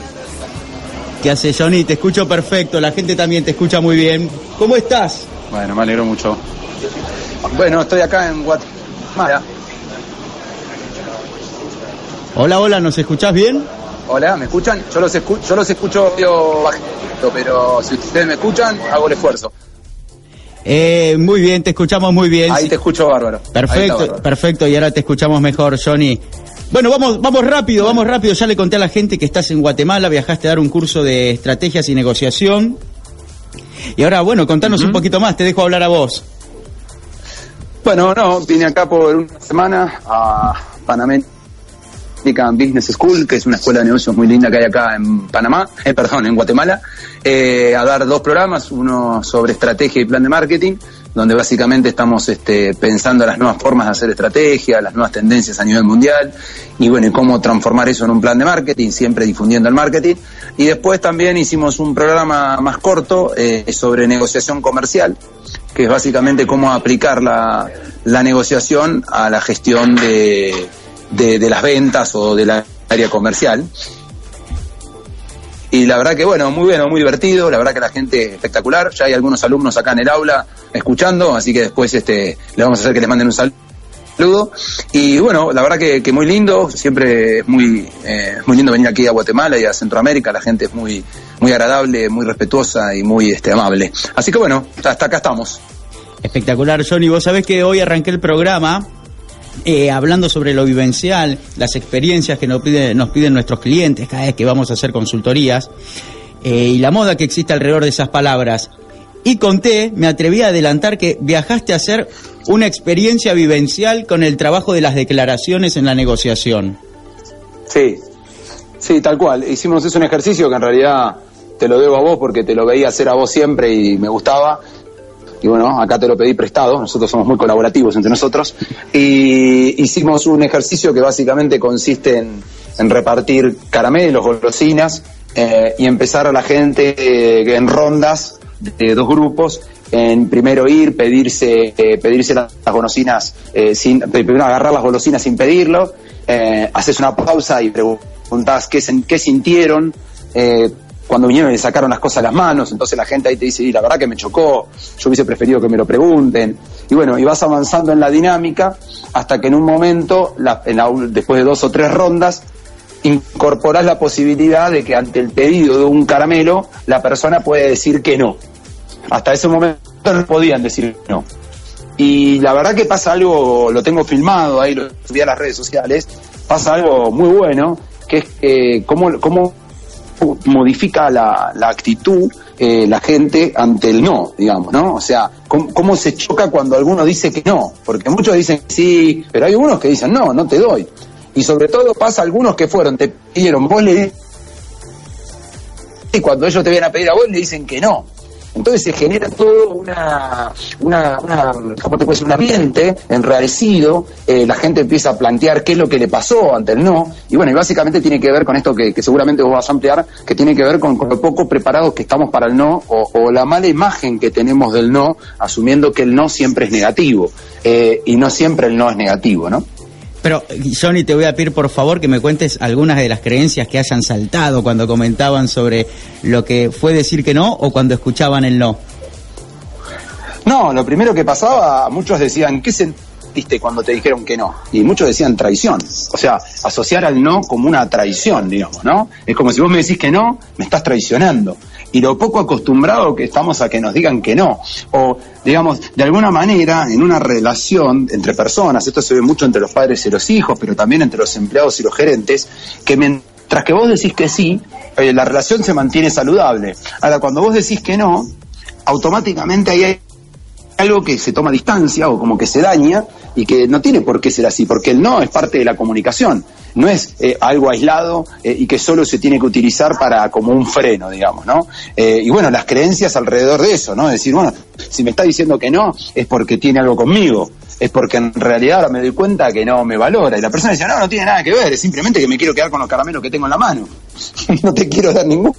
¿Qué hace, Johnny? Te escucho perfecto. La gente también te escucha muy bien. ¿Cómo estás? Bueno, me alegro mucho. Bueno, estoy acá en Guatemala. Hola, hola, ¿nos escuchás bien? Hola, ¿me escuchan? Yo los, escu yo los escucho bajito, pero si ustedes me escuchan, hago el esfuerzo. Eh, muy bien, te escuchamos muy bien. Ahí te escucho bárbaro. Perfecto, bárbaro. perfecto, y ahora te escuchamos mejor, Johnny. Bueno, vamos, vamos rápido, vamos rápido. Ya le conté a la gente que estás en Guatemala, viajaste a dar un curso de estrategias y negociación. Y ahora, bueno, contanos un poquito más, te dejo hablar a vos. Bueno, no, vine acá por una semana a Panamá Business School, que es una escuela de negocios muy linda que hay acá en Panamá, eh, perdón, en Guatemala, eh, a dar dos programas, uno sobre estrategia y plan de marketing, donde básicamente estamos este, pensando las nuevas formas de hacer estrategia, las nuevas tendencias a nivel mundial, y bueno, cómo transformar eso en un plan de marketing, siempre difundiendo el marketing. Y después también hicimos un programa más corto eh, sobre negociación comercial, que es básicamente cómo aplicar la negociación a la gestión de, de, de las ventas o de la área comercial. Y la verdad que bueno, muy bueno, muy divertido, la verdad que la gente espectacular, ya hay algunos alumnos acá en el aula escuchando, así que después este le vamos a hacer que les manden un saludo. Y bueno, la verdad que, que muy lindo, siempre muy, eh, muy lindo venir aquí a Guatemala y a Centroamérica, la gente es muy, muy agradable, muy respetuosa y muy este, amable. Así que bueno, hasta acá estamos. Espectacular, Johnny. Vos sabés que hoy arranqué el programa eh, hablando sobre lo vivencial, las experiencias que nos, pide, nos piden nuestros clientes cada vez que vamos a hacer consultorías eh, y la moda que existe alrededor de esas palabras. Y conté, me atreví a adelantar que viajaste a hacer una experiencia vivencial con el trabajo de las declaraciones en la negociación. Sí, sí, tal cual. Hicimos es un ejercicio que en realidad te lo debo a vos porque te lo veía hacer a vos siempre y me gustaba. Y bueno, acá te lo pedí prestado, nosotros somos muy colaborativos entre nosotros. Y hicimos un ejercicio que básicamente consiste en, en repartir caramelos, golosinas, eh, y empezar a la gente eh, en rondas de dos grupos en primero ir, pedirse, eh, pedirse las, golosinas, sin, primero agarrar las golosinas sin pedirlo, haces una pausa y preguntás qué, qué sintieron, eh, cuando vinieron y le sacaron las cosas a las manos, entonces la gente ahí te dice, y la verdad que me chocó, yo hubiese preferido que me lo pregunten, y bueno, y vas avanzando en la dinámica hasta que en un momento, después de dos o tres rondas, incorporás la posibilidad de que ante el pedido de un caramelo, la persona puede decir que no. Hasta ese momento no podían decir no. Y la verdad que pasa algo, lo tengo filmado, ahí lo subí a las redes sociales, pasa algo muy bueno, que es eh, cómo, cómo modifica la, la actitud eh, la gente ante el no, digamos, ¿no? O sea, cómo, cómo se choca cuando alguno dice que no, porque muchos dicen sí, pero hay unos que dicen no, no te doy. Y sobre todo pasa algunos que fueron, te pidieron, vos y cuando ellos te vienen a pedir a vos le dicen que no. Entonces se genera todo una, una, una un ambiente enrarecido, eh, la gente empieza a plantear qué es lo que le pasó ante el no, y bueno, y básicamente tiene que ver con esto que, seguramente vos vas a ampliar, que tiene que ver con, lo poco preparados que estamos para el no, o, o la mala imagen que tenemos del no, asumiendo que el no siempre es negativo, eh, y no siempre el no es negativo, ¿no? Pero, Johnny, te voy a pedir por favor que me cuentes algunas de las creencias que hayan saltado cuando comentaban sobre lo que fue decir que no o cuando escuchaban el no. No, lo primero que pasaba, muchos decían, ¿qué sentiste cuando te dijeron que no? Y muchos decían traición. O sea, asociar al no como una traición, digamos, ¿no? Es como si vos me decís que no, me estás traicionando. Y lo poco acostumbrado que estamos a que nos digan que no. O, digamos, de alguna manera, en una relación entre personas, esto se ve mucho entre los padres y los hijos, pero también entre los empleados y los gerentes, que mientras que vos decís que sí, eh, la relación se mantiene saludable. Ahora, cuando vos decís que no, automáticamente hay algo que se toma distancia o como que se daña y que no tiene por qué ser así, porque el no es parte de la comunicación, no es eh, algo aislado eh, y que solo se tiene que utilizar para como un freno, digamos, ¿no? Eh, y bueno, las creencias alrededor de eso, ¿no? Decir, bueno, si me está diciendo que no es porque tiene algo conmigo. es porque en realidad ahora me doy cuenta que no me valora. Y la persona dice, no, no tiene nada que ver, es simplemente que me quiero quedar con los caramelos que tengo en la mano. no te quiero dar ninguno,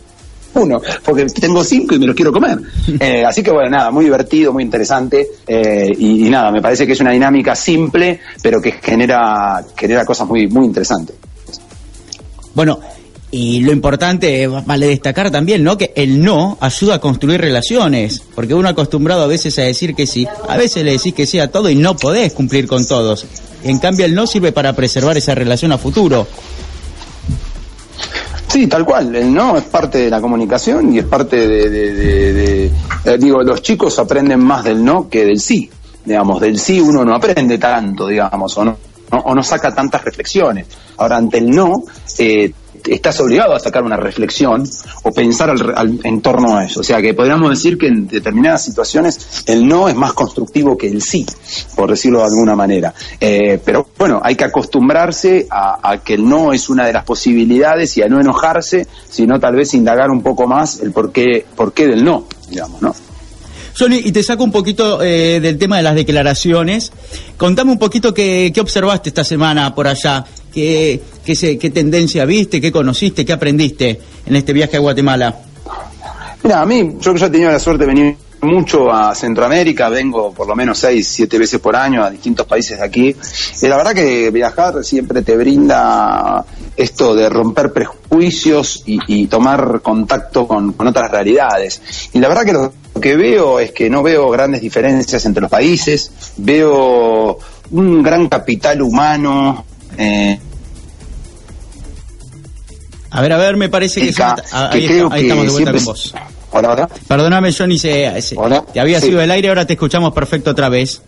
porque tengo cinco y me los quiero comer. Eh, así que bueno, nada, muy divertido, muy interesante. eh, y, y nada, me parece que es una dinámica simple, pero que genera, genera cosas muy, muy interesantes. Bueno, y lo importante, eh, vale destacar también, ¿no? Que el no ayuda a construir relaciones, porque uno acostumbrado a veces a decir que sí, a veces le decís que sí a todo y no podés cumplir con todos. En cambio, el no sirve para preservar esa relación a futuro. Sí, tal cual. El no es parte de la comunicación y es parte de, digo, los chicos aprenden más del no que del sí. Digamos, del sí uno no aprende tanto, digamos, o no, no- o no saca tantas reflexiones. Ahora, ante el no, eh, estás obligado a sacar una reflexión o pensar al- al- en torno a eso. O sea, que podríamos decir que en determinadas situaciones el no es más constructivo que el sí, por decirlo de alguna manera. Eh, pero bueno, hay que acostumbrarse a, que el no es una de las posibilidades y a no enojarse, sino tal vez indagar un poco más el por qué, por qué del no, digamos, ¿no? Johnny, y te saco un poquito eh, del tema de las declaraciones. Contame un poquito qué, qué observaste esta semana por allá, qué, qué, tendencia viste, qué conociste, qué aprendiste en este viaje a Guatemala. Mira, a mí, yo ya he tenido la suerte de venir mucho a Centroamérica, vengo por lo menos seis, siete veces por año a distintos países de aquí. Y la verdad que viajar siempre te brinda esto de romper prejuicios y, y tomar contacto con, con otras realidades. Y la verdad que lo que veo es que no veo grandes diferencias entre los países, veo un gran capital humano. eh, A ver, a ver, me parece que... Se- ah, ahí, creo está- ahí que estamos de vuelta con vos. Hola, hola. Perdóname, Johnny, se, se- te había Sí. sido el aire, ahora te escuchamos perfecto otra vez.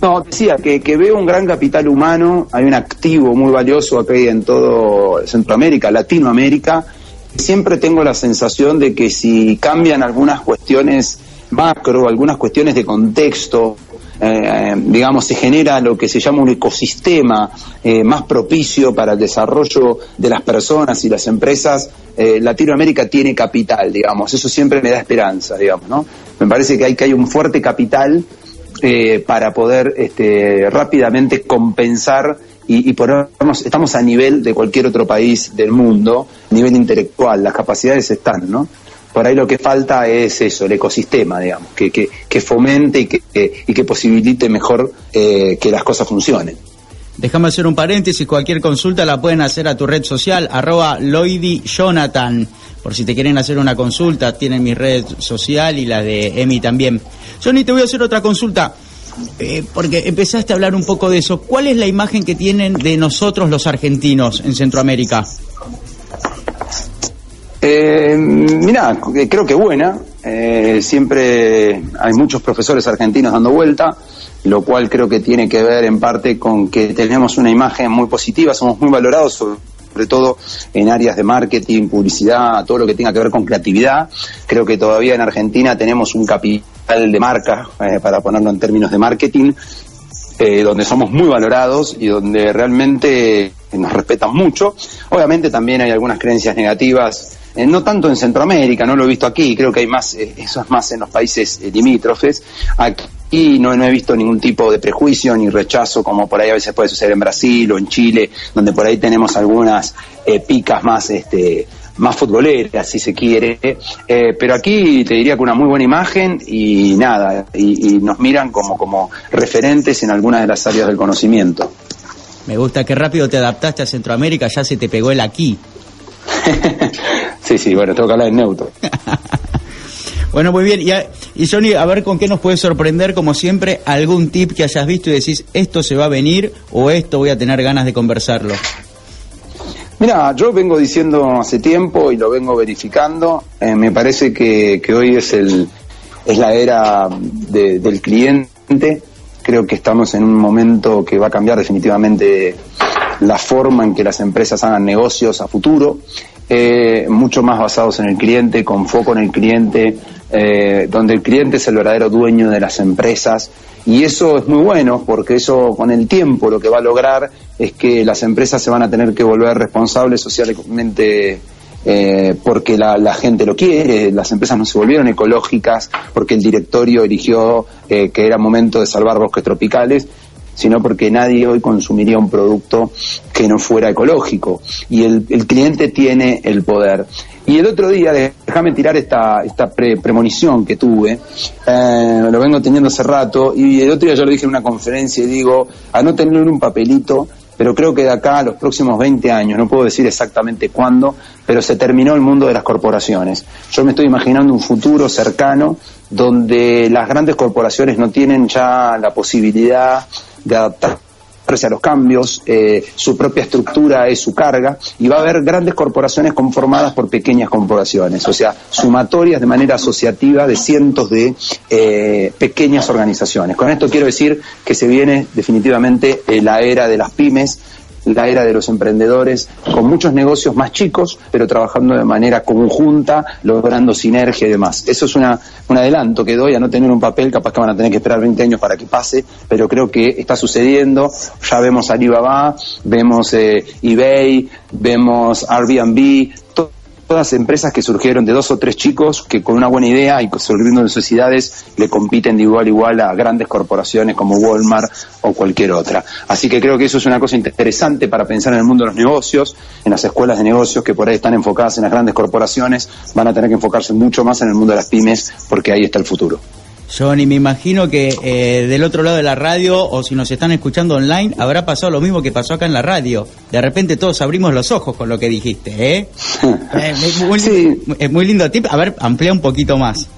No, decía que, que veo un gran capital humano, hay un activo muy valioso aquí en todo Centroamérica, Latinoamérica. Siempre tengo la sensación de que si cambian algunas cuestiones macro, algunas cuestiones de contexto, eh, digamos, se genera lo que se llama un ecosistema eh, más propicio para el desarrollo de las personas y las empresas, eh, Latinoamérica tiene capital, digamos, eso siempre me da esperanza, digamos, ¿no? Me parece que hay que hay un fuerte capital eh, para poder este, rápidamente compensar y, y ponernos, estamos a nivel de cualquier otro país del mundo, a nivel intelectual, las capacidades están, ¿no? Por ahí lo que falta es eso, el ecosistema, digamos, que, que, que fomente y que, y que posibilite mejor eh, que las cosas funcionen. Déjame hacer un paréntesis, cualquier consulta la pueden hacer a tu red social, arroba. Por si te quieren hacer una consulta, tienen mi red social y la de Emi también. Johnny, te voy a hacer otra consulta, eh, porque empezaste a hablar un poco de eso. ¿Cuál es la imagen que tienen de nosotros los argentinos en Centroamérica? Eh, mira, creo que buena. Eh, siempre hay muchos profesores argentinos dando vuelta, lo cual creo que tiene que ver en parte con que tenemos una imagen muy positiva, somos muy valorados sobre sobre todo en áreas de marketing, publicidad, todo lo que tenga que ver con creatividad. Creo que todavía en Argentina tenemos un capital de marca, eh, para ponerlo en términos de marketing, eh, donde somos muy valorados y donde realmente nos respetan mucho. Obviamente también hay algunas creencias negativas, eh, no tanto en Centroamérica, no lo he visto aquí, creo que hay más, eh, eso es más en los países eh, limítrofes. Aquí no, no he visto ningún tipo de prejuicio ni rechazo como por ahí a veces puede suceder en Brasil o en Chile, donde por ahí tenemos algunas picas más este más futboleras si se quiere Eh, pero aquí te diría que una muy buena imagen y nada y, y nos miran como como referentes en algunas de las áreas del conocimiento Me gusta que rápido te adaptaste a Centroamérica, ya se te pegó el aquí. sí sí bueno tengo que hablar en neutro Bueno, muy bien. Y, a- y Johnny, a ver con qué nos puedes sorprender, como siempre, algún tip que hayas visto y decís, esto se va a venir o esto voy a tener ganas de conversarlo. Mira, yo vengo diciendo hace tiempo y lo vengo verificando. eh, me parece que, que hoy es el es la era de- del cliente. Creo que estamos en un momento que va a cambiar definitivamente la forma en que las empresas hagan negocios a futuro, eh, mucho más basados en el cliente, con foco en el cliente, eh, donde el cliente es el verdadero dueño de las empresas. Y eso es muy bueno porque eso con el tiempo lo que va a lograr es que las empresas se van a tener que volver responsables socialmente eh, porque la, la gente lo quiere, las empresas no se volvieron ecológicas, porque el directorio eligió eh, que era momento de salvar bosques tropicales, sino porque nadie hoy consumiría un producto que no fuera ecológico. Y el, el cliente tiene el poder. Y el otro día, déjame tirar esta, esta pre- premonición que tuve, eh, lo vengo teniendo hace rato, y el otro día yo lo dije en una conferencia y digo, anótenlo en un papelito, pero creo que de acá a los próximos 20 años, no puedo decir exactamente cuándo, pero se terminó el mundo de las corporaciones. Yo me estoy imaginando un futuro cercano donde las grandes corporaciones no tienen ya la posibilidad de adaptarse a los cambios, eh, su propia estructura es su carga y va a haber grandes corporaciones conformadas por pequeñas corporaciones, o sea, sumatorias de manera asociativa de cientos de eh, pequeñas organizaciones. Con esto quiero decir que se viene definitivamente eh, la era de las pymes, la era de los emprendedores, con muchos negocios más chicos, pero trabajando de manera conjunta, logrando sinergia y demás. Eso es una, un adelanto que doy a no tener un papel, capaz que van a tener que esperar 20 años para que pase, pero creo que está sucediendo. Ya vemos Alibaba, vemos eh, eBay, vemos Airbnb, todas empresas que surgieron de dos o tres chicos que con una buena idea y surgiendo necesidades le compiten de igual a igual a grandes corporaciones como Walmart o cualquier otra. Así que creo que eso es una cosa interesante para pensar en el mundo de los negocios, en las escuelas de negocios que por ahí están enfocadas en las grandes corporaciones, van a tener que enfocarse mucho más en el mundo de las pymes porque ahí está el futuro. Johnny, me imagino que eh, del otro lado de la radio, o si nos están escuchando online, habrá pasado lo mismo que pasó acá en la radio. De repente todos abrimos los ojos con lo que dijiste, ¿eh? Eh, es muy, es muy lindo tip. A ver, amplía un poquito más.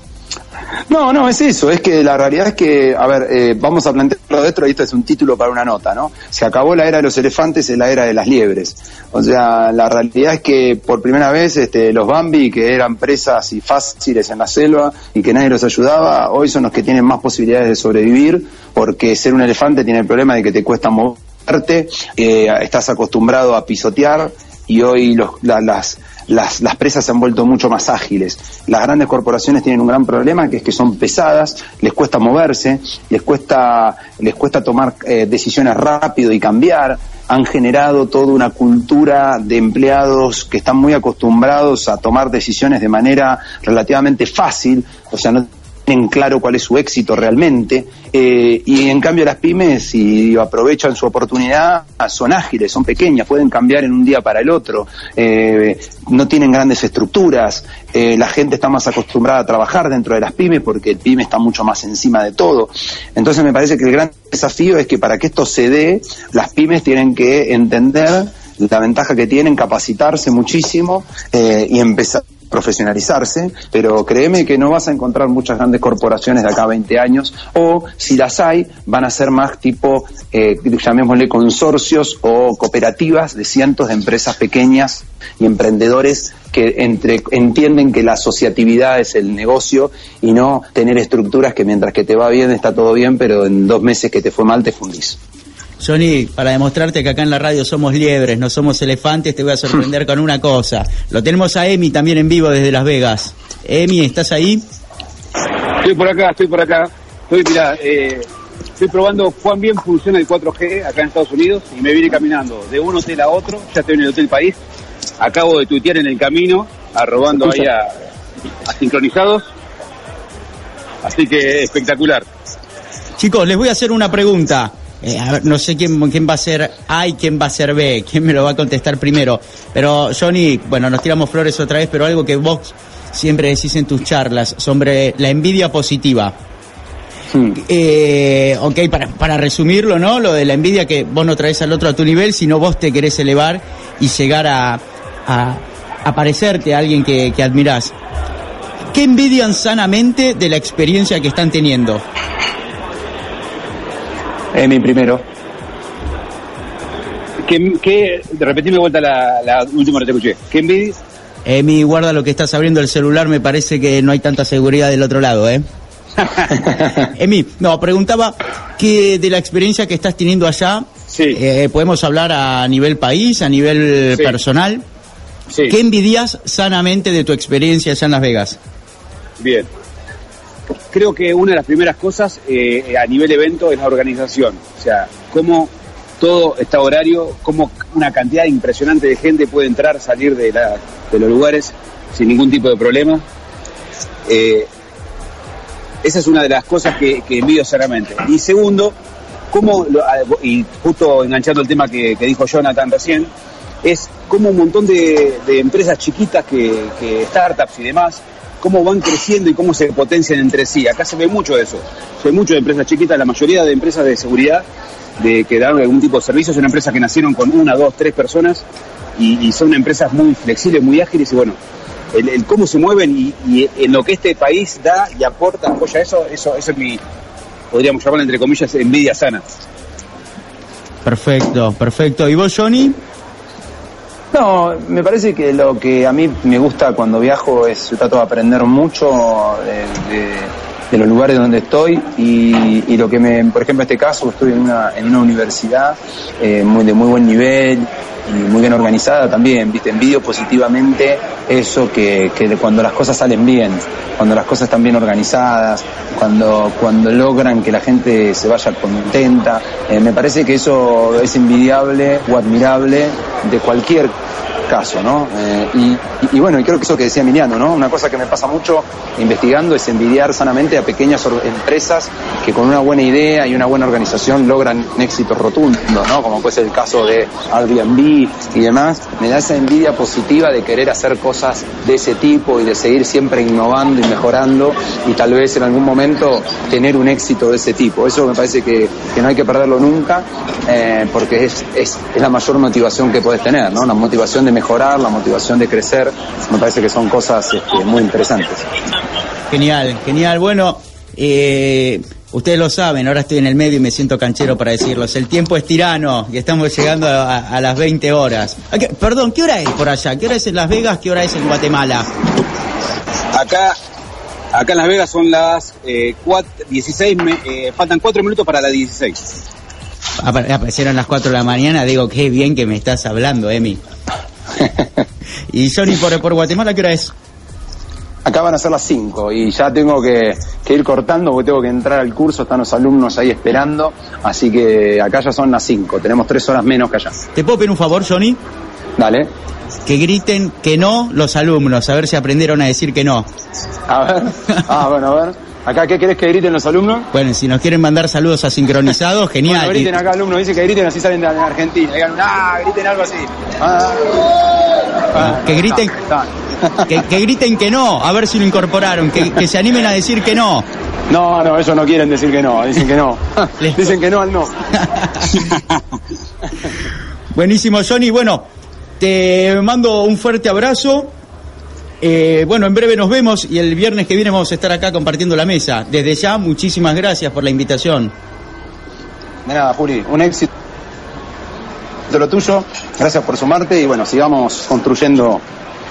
No, no, es eso, es que la realidad es que, a ver, eh, vamos a plantearlo dentro, y esto es un título para una nota, ¿no? Se acabó la era de los elefantes, es la era de las liebres. O sea, la realidad es que por primera vez este, los Bambi, que eran presas y fáciles en la selva y que nadie los ayudaba, hoy son los que tienen más posibilidades de sobrevivir, porque ser un elefante tiene el problema de que te cuesta moverte, eh, estás acostumbrado a pisotear y hoy los, la- las, las, las presas se han vuelto mucho más ágiles. Las grandes corporaciones tienen un gran problema que es que son pesadas, les cuesta moverse, les cuesta, les cuesta tomar eh, decisiones rápido y cambiar. Han generado toda una cultura de empleados que están muy acostumbrados a tomar decisiones de manera relativamente fácil, o sea, no tienen claro cuál es su éxito realmente, eh, y en cambio las pymes, si aprovechan su oportunidad, son ágiles, son pequeñas, pueden cambiar en un día para el otro, eh, no tienen grandes estructuras, eh, la gente está más acostumbrada a trabajar dentro de las pymes porque el pyme está mucho más encima de todo. Entonces me parece que el gran desafío es que para que esto se dé, las pymes tienen que entender la ventaja que tienen, capacitarse muchísimo eh, y empezar profesionalizarse, pero créeme que no vas a encontrar muchas grandes corporaciones de acá a 20 años, o si las hay, van a ser más tipo, eh, llamémosle consorcios o cooperativas de cientos de empresas pequeñas y emprendedores que entre, entienden que la asociatividad es el negocio y no tener estructuras que mientras que te va bien está todo bien, pero en dos meses que te fue mal te fundís. Johnny, para demostrarte que acá en la radio somos liebres, no somos elefantes, te voy a sorprender con una cosa. Lo tenemos a Emi también en vivo desde Las Vegas. Emi, ¿estás ahí? Estoy por acá, estoy por acá. Estoy, mira, eh, estoy probando cuán bien funciona el 4G acá en Estados Unidos y me vine caminando de un hotel a otro. Ya estoy en el Hotel País. Acabo de tuitear en el camino, arrobando ahí a, a sincronizados. Así que espectacular. Chicos, les voy a hacer una pregunta. Eh, a ver, no sé quién, quién va a ser A y quién va a ser B, quién me lo va a contestar primero. Pero Johnny, bueno, nos tiramos flores otra vez, pero algo que vos siempre decís en tus charlas sobre la envidia positiva. Eh, ok, para, para resumirlo, ¿no? Lo de la envidia que vos no traes al otro a tu nivel, sino vos te querés elevar y llegar a, a, a parecerte a alguien que, que admirás. ¿Qué envidian sanamente de la experiencia que están teniendo? Emi primero. ¿Qué, qué, repetime de vuelta la, la última que te escuché. ¿Qué envidia? Emi, guarda lo que estás abriendo el celular, me parece que no hay tanta seguridad del otro lado, ¿eh? Emi, no, preguntaba que de la experiencia que estás teniendo allá, eh, podemos hablar a nivel país, a nivel Sí. personal. Sí. ¿Qué envidias sanamente de tu experiencia allá en Las Vegas? Bien. Creo que una de las primeras cosas eh, a nivel evento es la organización. O sea, cómo todo está horario, cómo una cantidad impresionante de gente puede entrar, salir de los lugares sin ningún tipo de problema. Eh, esa es una de las cosas que, que envidio seriamente. Y segundo, cómo, ah, y justo enganchando el tema que, dijo Jonathan recién, es como un montón de, empresas chiquitas, que startups y demás, cómo van creciendo y cómo se potencian entre sí. Acá se ve mucho de eso. Se ve mucho de empresas chiquitas, la mayoría de empresas de seguridad de que dan algún tipo de servicio son empresas que nacieron con una, dos, tres personas y, son empresas muy flexibles, muy ágiles y bueno, el, cómo se mueven y, y en lo que este país da y aporta, apoya eso, eso, eso es mi, podríamos llamarlo entre comillas, envidia sana. Perfecto, perfecto. ¿Y vos, Johnny? No, me parece que lo que a mí me gusta cuando viajo es, trato de aprender mucho de, de- los lugares donde estoy y, y lo que me, por ejemplo, en este caso estoy en una, en una universidad eh, muy, de muy buen nivel y muy bien organizada también, viste, envidio positivamente eso que, que cuando las cosas salen bien, cuando las cosas están bien organizadas, cuando, cuando logran que la gente se vaya contenta, eh, me parece que eso es envidiable o admirable de cualquier caso, ¿no? Eh, y, bueno, y creo que eso que decía Emiliano, ¿no? Una cosa que me pasa mucho investigando es envidiar sanamente a pequeñas empresas que con una buena idea y una buena organización logran un éxito rotundo, ¿no? Como puede ser el caso de Airbnb y demás. Me da esa envidia positiva de querer hacer cosas de ese tipo y de seguir siempre innovando y mejorando y tal vez en algún momento tener un éxito de ese tipo. Eso me parece que, no hay que perderlo nunca eh, porque es, es, es la mayor motivación que puedes tener, ¿no? La motivación de mejorar, la motivación de crecer, me parece que son cosas este, muy interesantes. Genial, genial. Bueno, eh, ustedes lo saben, ahora estoy en el medio y me siento canchero para decirlos. El tiempo es tirano y estamos llegando a, a las 20 horas. Ah, ¿qué- Perdón, ¿qué hora es por allá? ¿Qué hora es en Las Vegas? ¿Qué hora es en Guatemala? Acá, acá en Las Vegas son las eh, cuat- 16, me- eh, faltan 4 minutos para las 16. Apa- Aparecieron las 4 de la mañana, digo, qué bien que me estás hablando, Emi. y Johnny, por, por Guatemala, ¿qué hora es? Acá van a ser las 5 y ya tengo que, que ir cortando porque tengo que entrar al curso, están los alumnos ahí esperando, así que acá ya son las 5, tenemos 3 horas menos que allá. ¿Te puedo pedir un favor, Johnny? Dale. Que griten que no los alumnos, a ver si aprendieron a decir que no. A ver, ah, bueno, a ver. ¿Acá qué querés que griten los alumnos? Bueno, si nos quieren mandar saludos a sincronizados, genial. Bueno, griten acá alumnos, dice que griten así salen de Argentina, digan, ah, griten algo así. Ah, ah, que griten está, que, que griten que no, a ver si lo incorporaron, que, que se animen a decir que no. No, no, ellos no quieren decir que no, dicen que no. dicen que no al no. Buenísimo, Johnny. Bueno, te mando un fuerte abrazo. Eh, bueno, en breve nos vemos y el viernes que viene vamos a estar acá compartiendo la mesa. Desde ya, muchísimas gracias por la invitación. De nada, Juli, un éxito de lo tuyo, gracias por sumarte y bueno, sigamos construyendo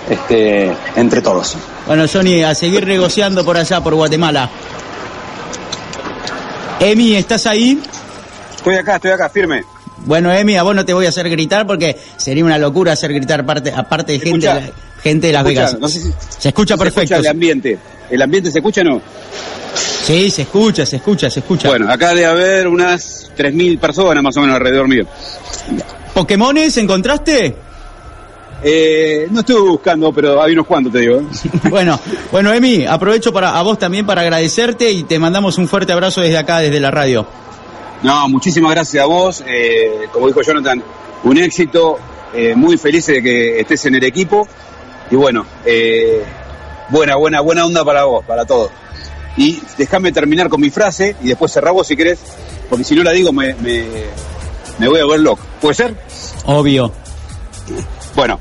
este entre todos. Bueno, Johnny, a seguir negociando por allá, por Guatemala. Emi, ¿estás ahí? Estoy acá, estoy acá, firme. Bueno, Emi, a vos no te voy a hacer gritar porque sería una locura hacer gritar parte, aparte de gente, de la- gente de Las Escucha, Vegas. no sé si- se escucha se perfecto. escucha el ambiente. ¿El ambiente se escucha o no? Sí, se escucha, se escucha, se escucha. Bueno, acá debe haber unas 3.000 personas más o menos alrededor mío. ¿Pokémones encontraste? Eh, no estuve buscando, pero hay unos cuantos, te digo. ¿eh? bueno, bueno, Emi, aprovecho para a vos también para agradecerte y te mandamos un fuerte abrazo desde acá, desde la radio. No, muchísimas gracias a vos. eh, como dijo Jonathan, un éxito. muy feliz de que estés en el equipo. Y bueno, buena, buena, buena onda para vos, para todos. Y déjame terminar con mi frase y después cerrá vos si querés, porque si no la digo me, me, me voy a ver loco. ¿Puede ser? Obvio. Bueno,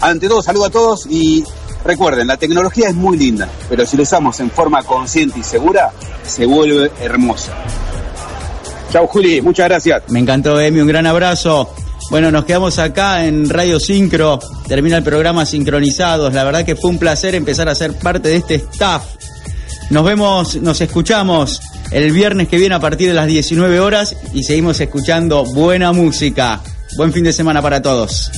ante todo, saludo a todos y recuerden, la tecnología es muy linda, pero si la usamos en forma consciente y segura, se vuelve hermosa. Chau, Juli, muchas gracias. Me encantó, Emi, un gran abrazo. Bueno, nos quedamos acá en Radio Sincro, termina el programa Sincronizados. La verdad que fue un placer empezar a ser parte de este staff. Nos vemos, nos escuchamos el viernes que viene a partir de las 19 horas y seguimos escuchando buena música. Buen fin de semana para todos.